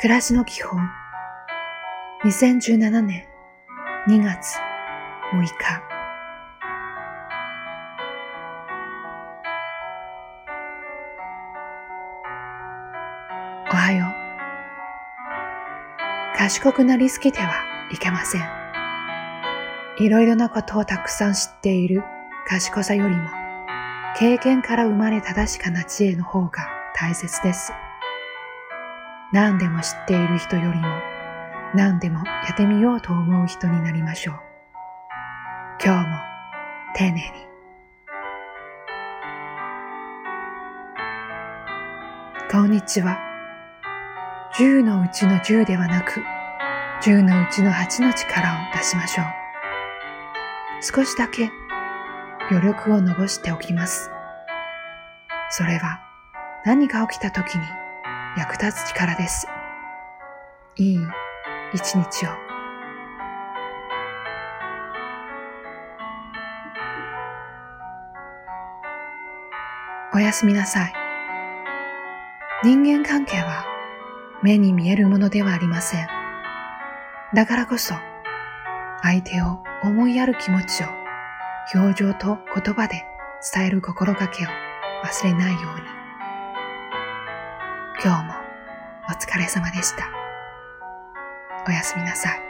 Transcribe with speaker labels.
Speaker 1: 暮らしの基本。2017年2月6日。おはよう。賢くなりすぎてはいけません。いろいろなことをたくさん知っている賢さよりも経験から生まれた確かな知恵の方が大切です。何でも知っている人よりも何でもやってみようと思う人になりましょう。今日も丁寧に。こんにちは。10のうちの10ではなく、10のうちの8の力を出しましょう。少しだけ余力を残しておきます。それは何が起きた時に役立つ力です。いい一日を。おやすみなさい。人間関係は目に見えるものではありません。だからこそ相手を思いやる気持ちを表情と言葉で伝える心がけを忘れないように。今日もお疲れ様でした。おやすみなさい。